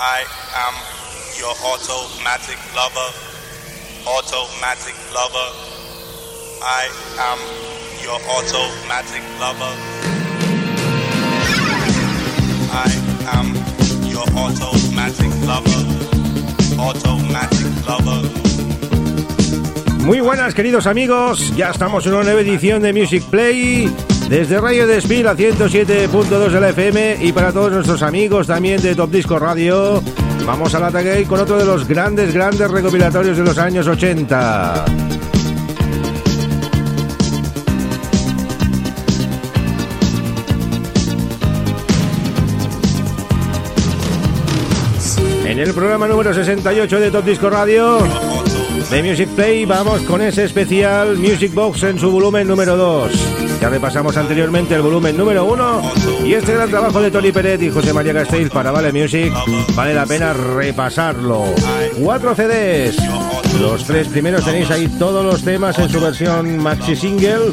I am your automatic lover, automatic lover. I am your automatic lover. I am your automatic lover, automatic lover. Muy buenas queridos amigos, ya estamos en una nueva edición de Music Play desde Radio Despil a 107.2 de la FM y para todos nuestros amigos también de Top Disco Radio, vamos al ataque con otro de los grandes, grandes recopilatorios de los años 80. En el programa número 68 de Top Disco Radio de Music Play vamos con ese especial Music Box en su volumen número 2. Ya repasamos anteriormente el volumen número uno y este gran trabajo de Tony Peret y José María Castells para Vale Music vale la pena repasarlo. Cuatro CDs. Los tres primeros tenéis ahí todos los temas en su versión maxi single.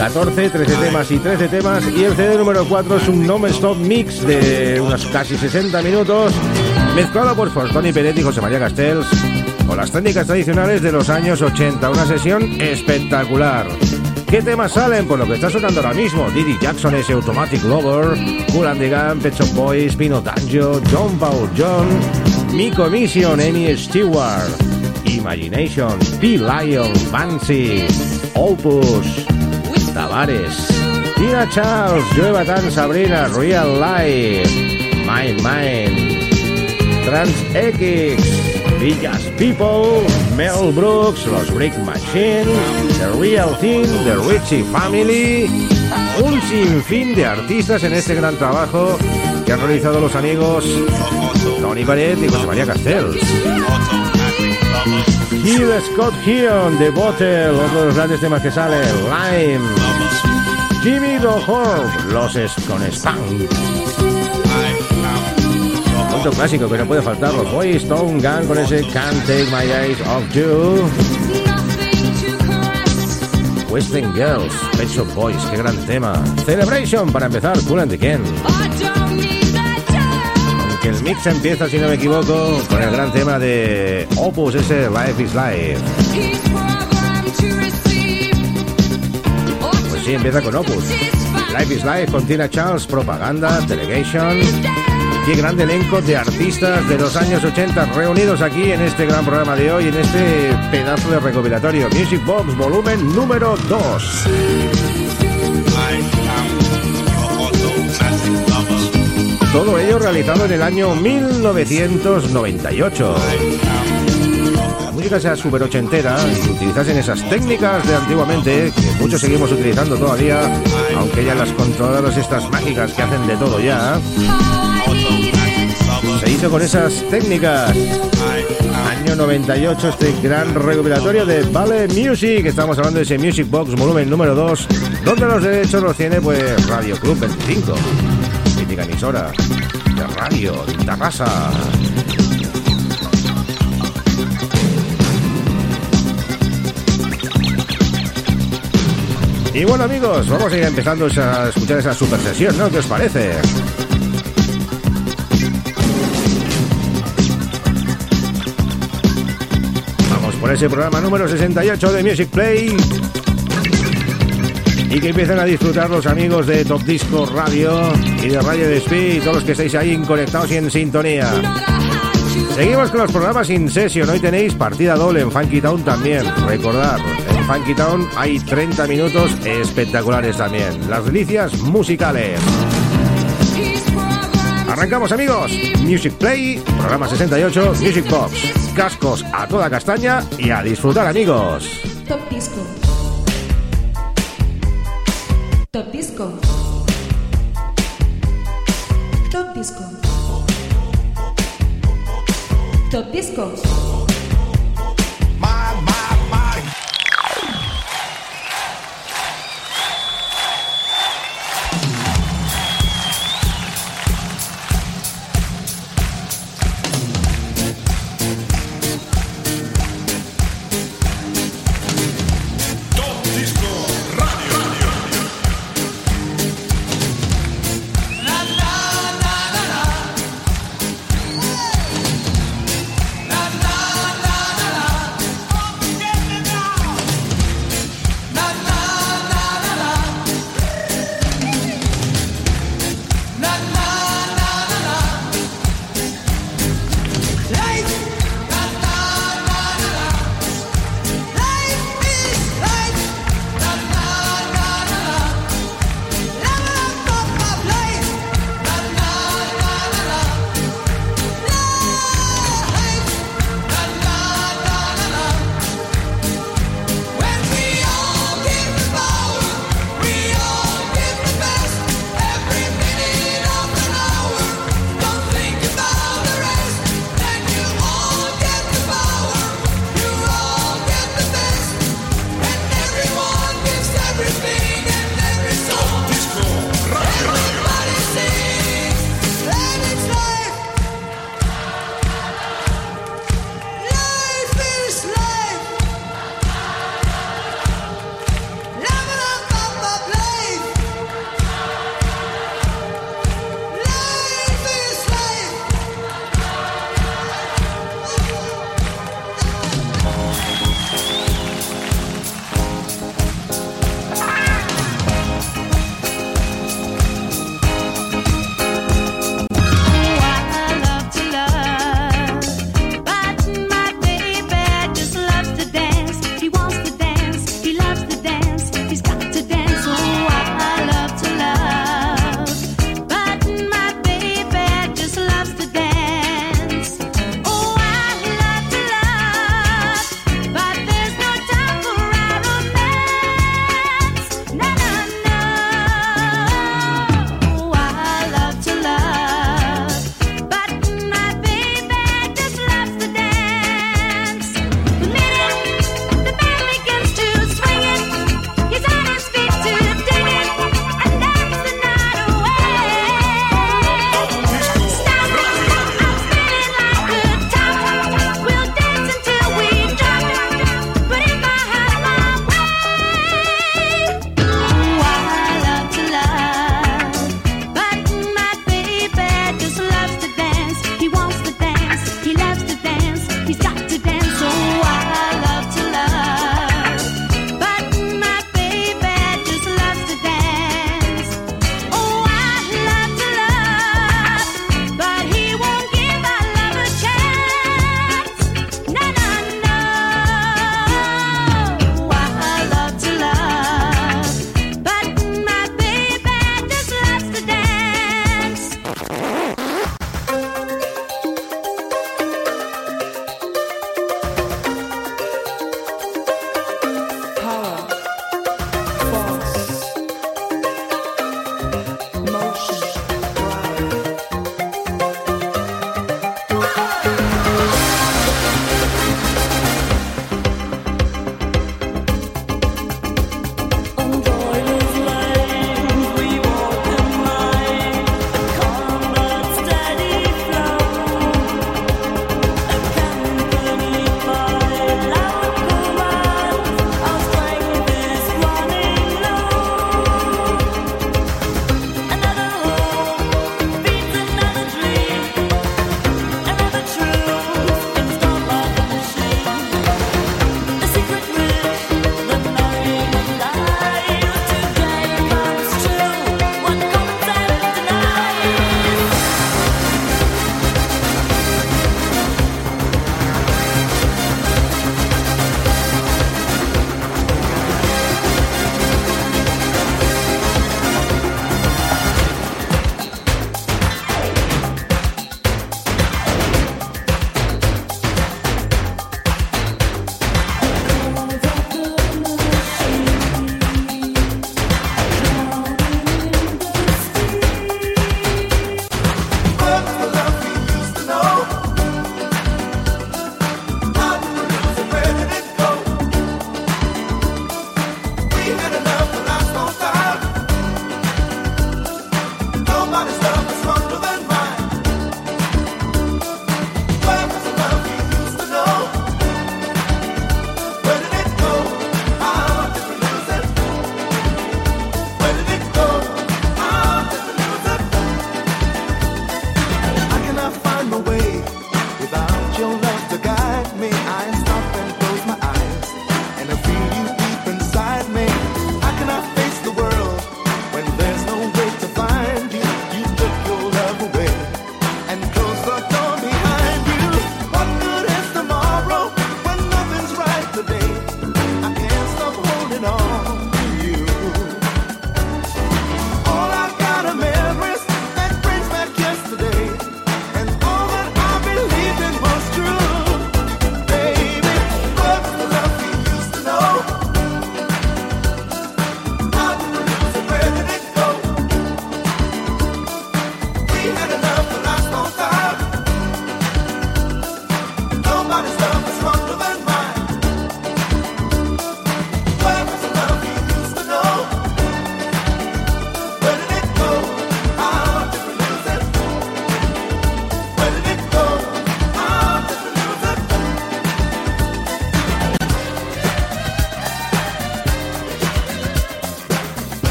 14, 13 temas y 13 temas. Y el CD número 4 es un non-stop mix de unos casi 60 minutos, mezclado por Tony Peret y José María Castells con las técnicas tradicionales de los años 80. Una sesión espectacular. ¿Qué temas salen? Por lo que está sonando ahora mismo. Diddy Jackson, ese Automatic Lover, the Gun, Pet Shop Boys, Pino Danjo, John Paul John, Miko Mission, Amy Stewart, Imagination, P-Lion, Fancy, Opus, Tavares, Tina Charles, Joe Batan, Sabrina, Real Life, My Mind, Trans X, Villas People, Mel Brooks, Los Brick Machine, The Real Thing, The Richie Family, un sinfín de artistas en este gran trabajo que han realizado los amigos Tony Barrett y José María Castells. Gil Scott Heon, The Bottle, los grandes temas que sale, Lime, Jimmy Dohorn, Los con Spam clásico que no puede faltar, los Boys Stone Gun con ese Can't Take My Eyes Off You. Western Girls, Pet Shop Boys, qué gran tema. Celebration para empezar, Cool and the Ken. Aunque el mix empieza, si no me equivoco, con el gran tema de Opus, ese Life is Life. Pues sí, empieza con Opus. Life is Life con Tina Charles, Propaganda, Delegation. Qué gran elenco de artistas de los años 80 reunidos aquí en este gran programa de hoy, en este pedazo de recopilatorio. Music Box, volumen número 2. Todo ello realizado en el año 1998 La música sea súper ochentera y utilizasen esas técnicas de antiguamente que muchos seguimos utilizando todavía, aunque ya las controladoras estas mágicas que hacen de todo ya se hizo con esas técnicas. Año 98, este gran recuperatorio de Vale Music. Estamos hablando de ese Music Box volumen número 2, donde los derechos los tiene pues Radio Club 25, mítica emisora de radio, de raza. Y bueno amigos, vamos a ir empezando a escuchar esa super sesión, ¿no? ¿Qué os parece? Ese programa número 68 de Music Play. Y que empiecen a disfrutar los amigos de Top Disco Radio y de Radio Despí y todos los que estáis ahí conectados y en sintonía. Seguimos con los programas In Session. Hoy tenéis partida doble en Funky Town también. Recordad, en Funky Town hay 30 minutos espectaculares también. Las delicias musicales. Arrancamos amigos. Music Play, programa 68, Music Box cascos a toda castaña y a disfrutar amigos. Top Disco. Top Disco. Top Disco. Top Disco.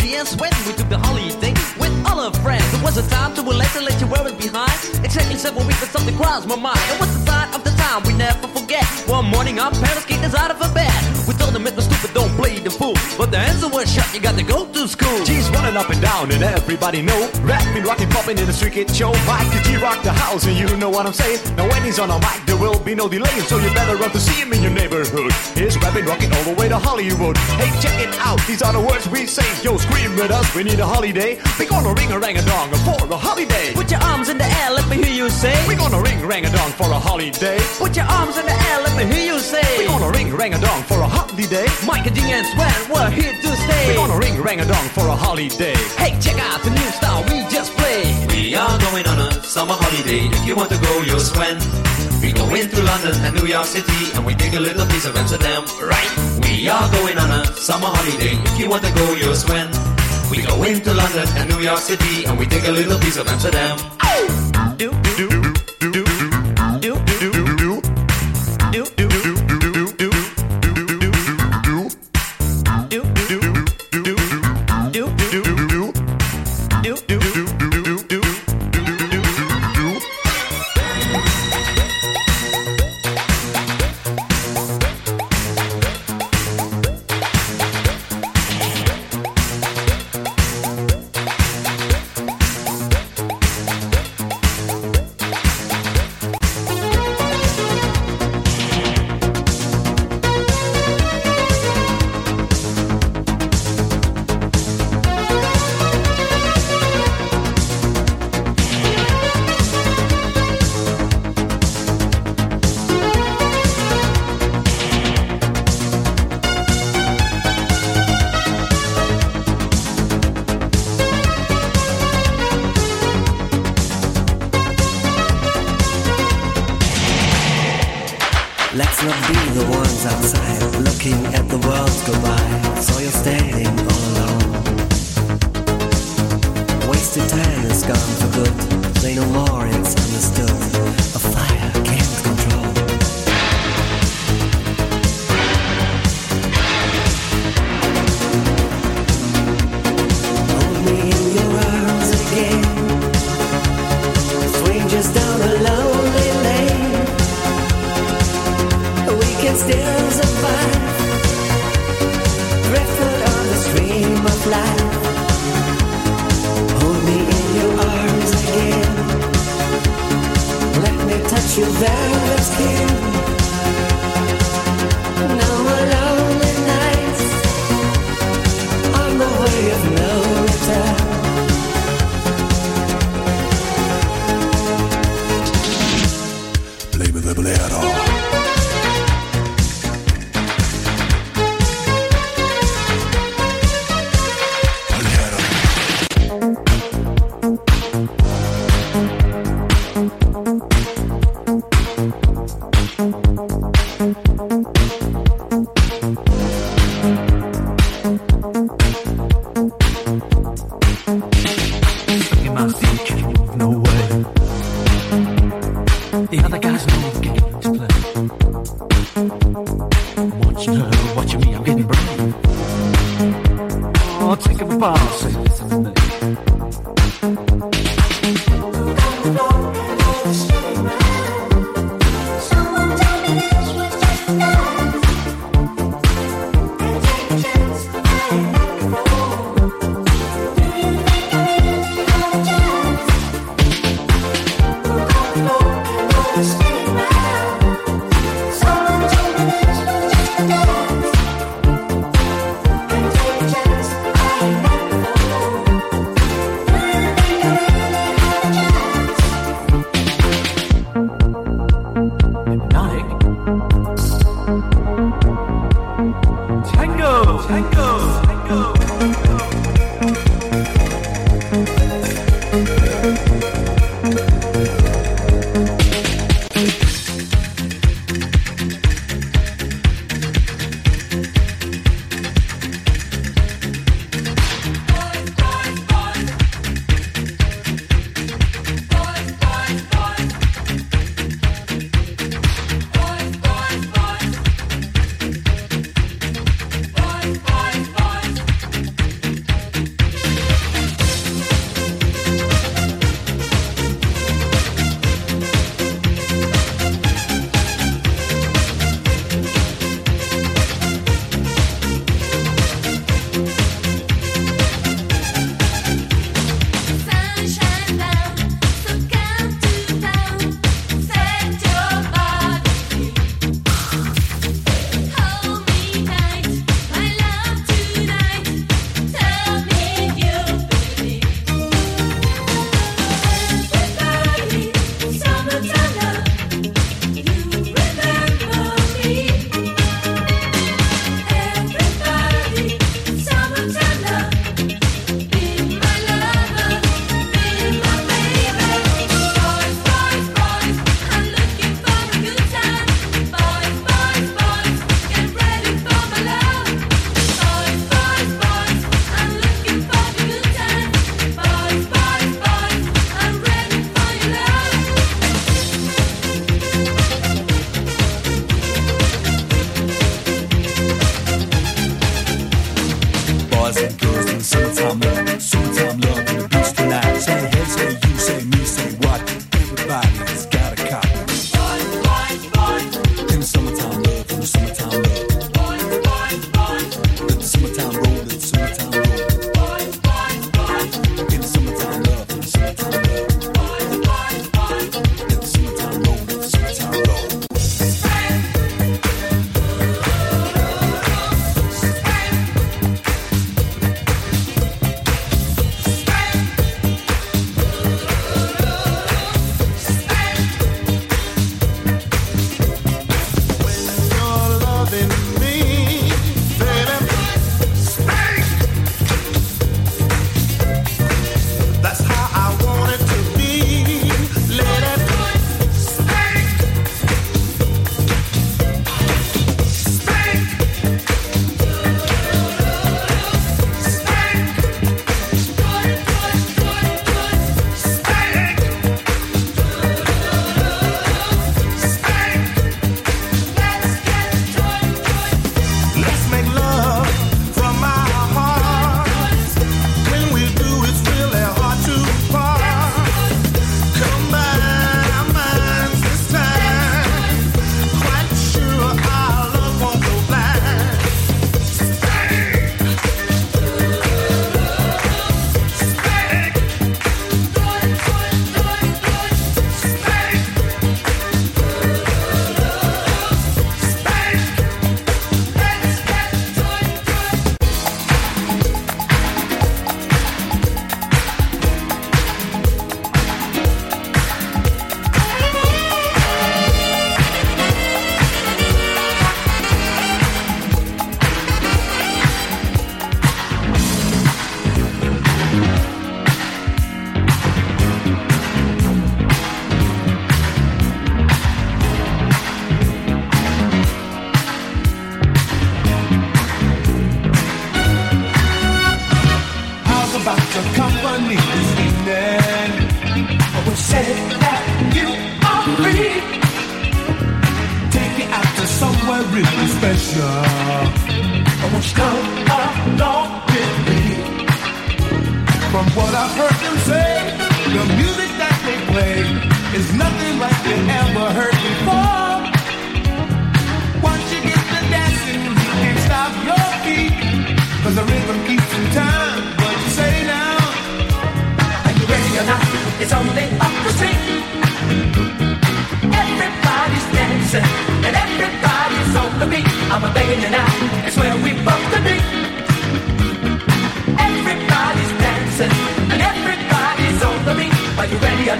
audience when we took the holiday with it of friends. Was a time to elect and let you wear it behind. taken several weeks, but something crossed my mind. It was the sign of the time we never forget. One morning, our parents kicked us out of a bed. We told them it was stupid, don't play the fool. But the answer was shut, you got to go to school. G's running up and down, and everybody know. Rapping, rocking, popping in the street kid show. Mike the G rock the house, and you know what I'm saying. Now when he's on a mic, there will be no delay, so you better run to see him in your neighborhood. He's rapping, rocking all the way to Hollywood. Hey, check it out, these are the words we say. Yo, scream with us, we need a holiday. We're gonna ring a rang a dong for a holiday Put your arms in the air, let me hear you say. We're gonna ring rang a dong for a holiday Put your arms in the air, let me hear you say. We say. gonna ring rang a dong for a holiday Mike and G and Sven, we're here to stay. We're gonna ring rang a dong for a holiday Hey, check out the new style we just played. We are going on a summer holiday. If you want to go, you'll swim. We go into London and New York City and we take a little piece of Amsterdam, right? We are going on a summer holiday. If you want to go, you'll swim. We go into London and New York City and we take a little piece of Amsterdam. Do, do, do, Watching me, I'm getting brave. Oh, take a bow,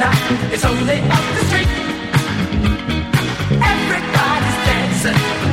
It's only up the street. Everybody's dancing.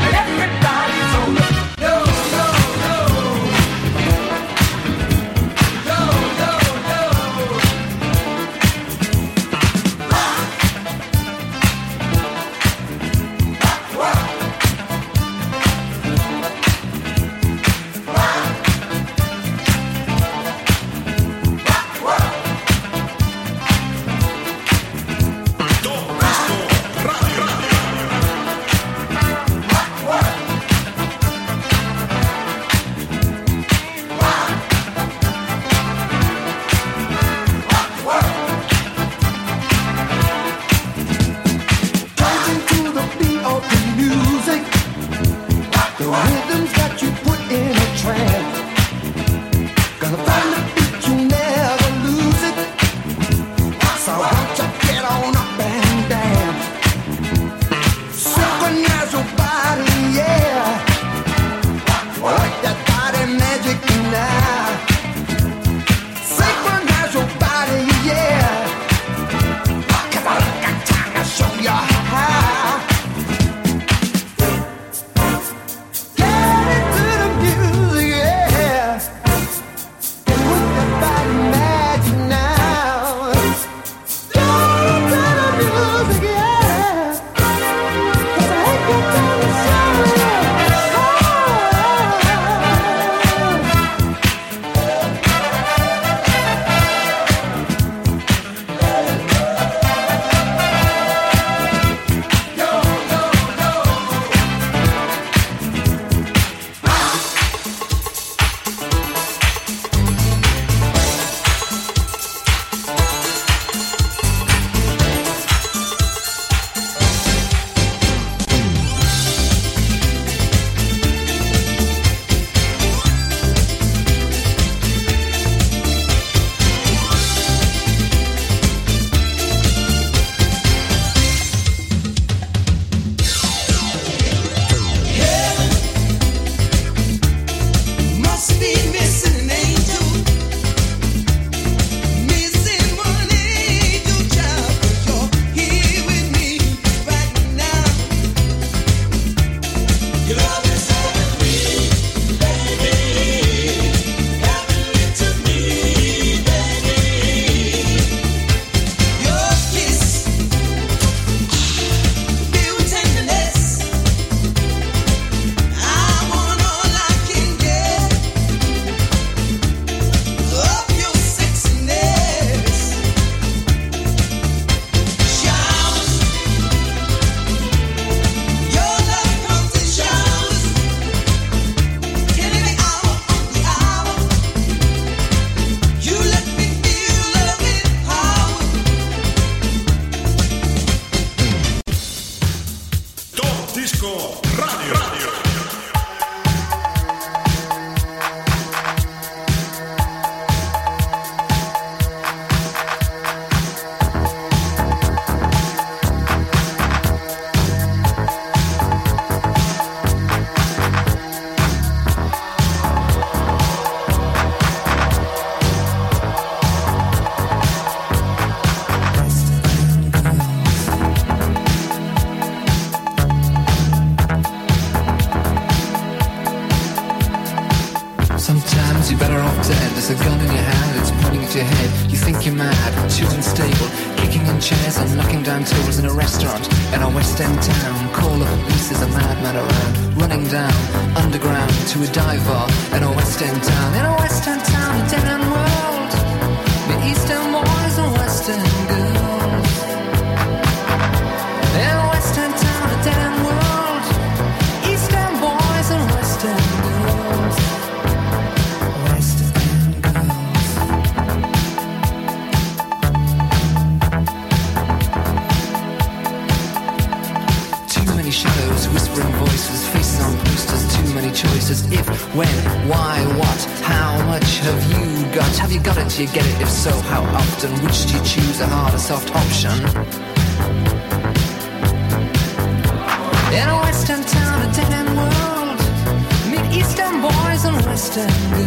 man in a restaurant in a West End town. Call of police is a madman around, running down underground to a dive bar in a West End town. In a West End town, a dead end world. The East End got? It? You get it? If so, how often? Which do you choose, a hard or soft option? In a western town, a dead end world, meet eastern boys and western girls.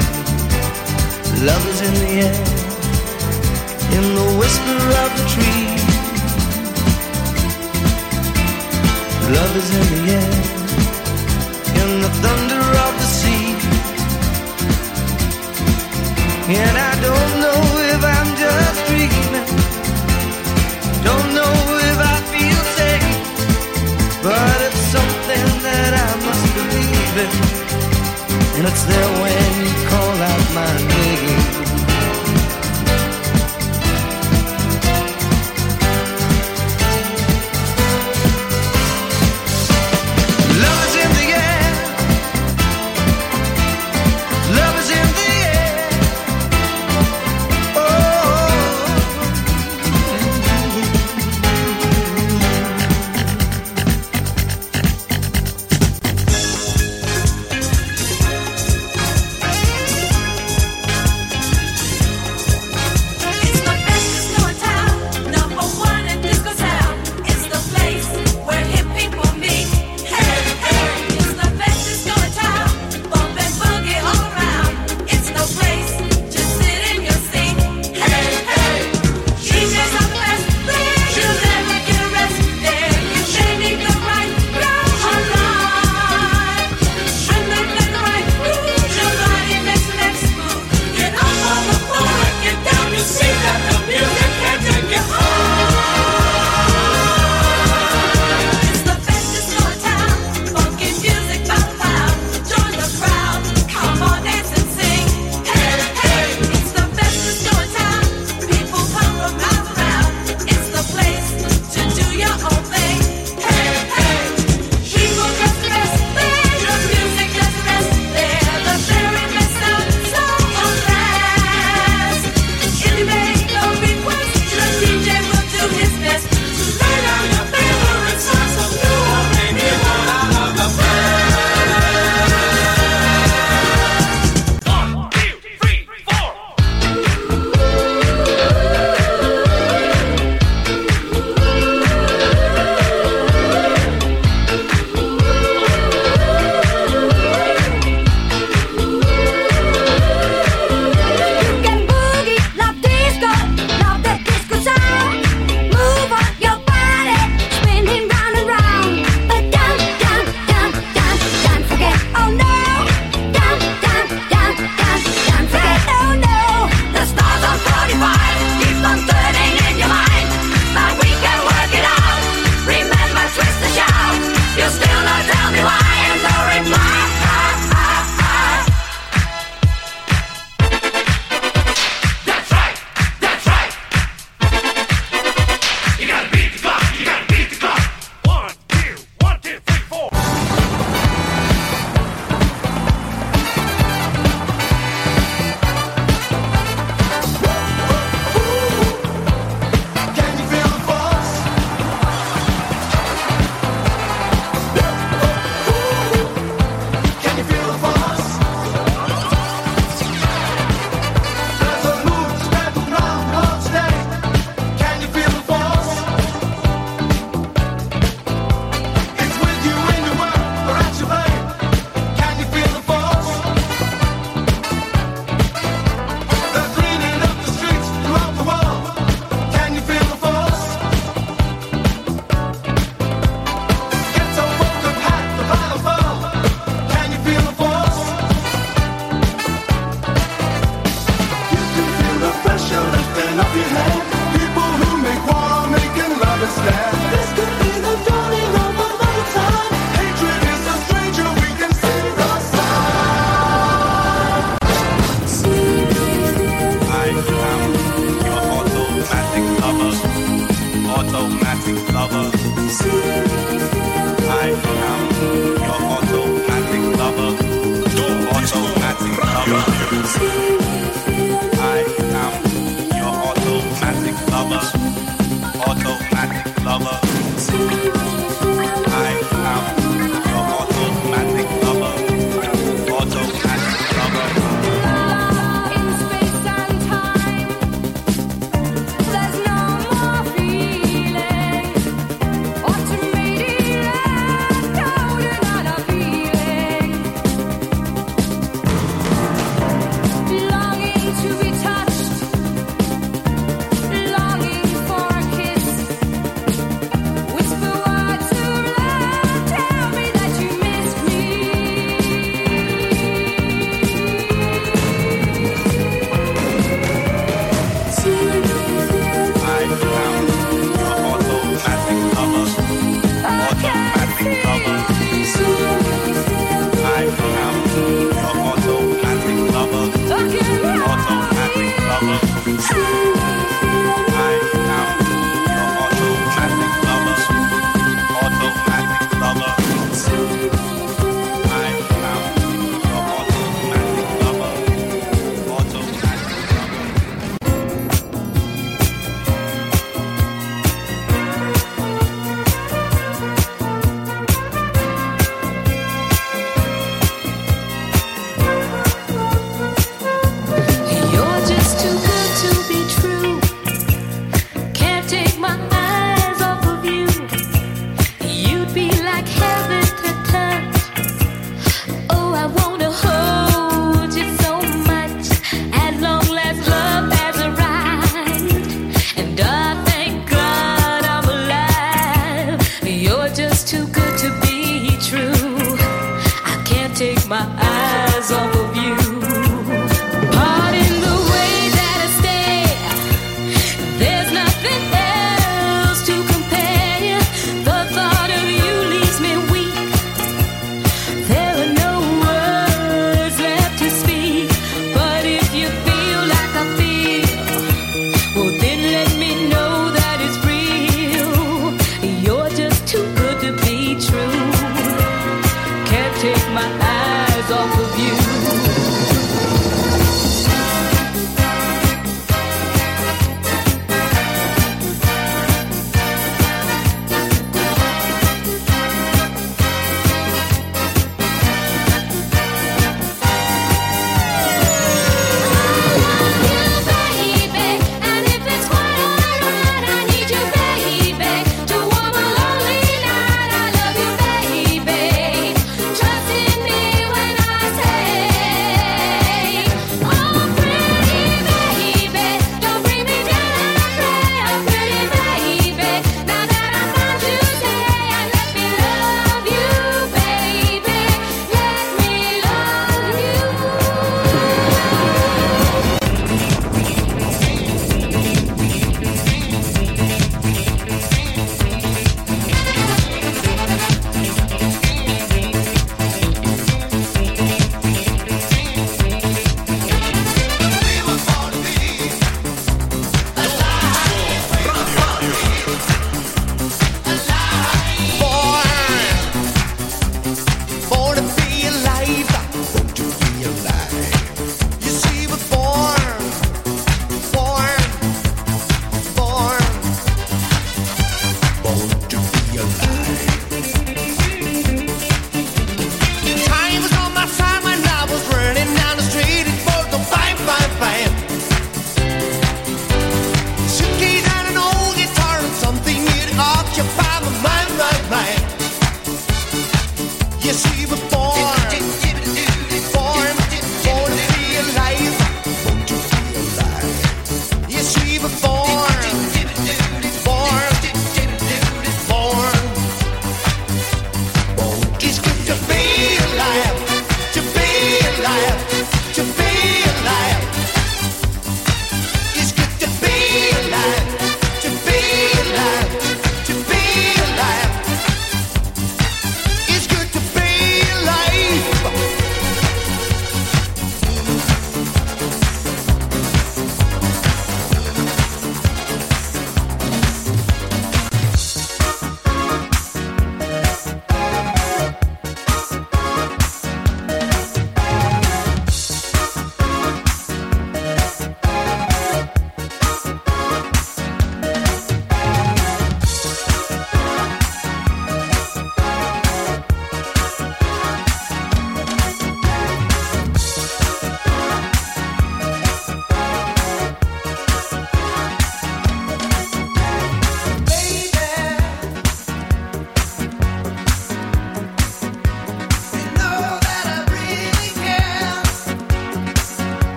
Love is in the air, in the whisper of the tree. Love is in the air,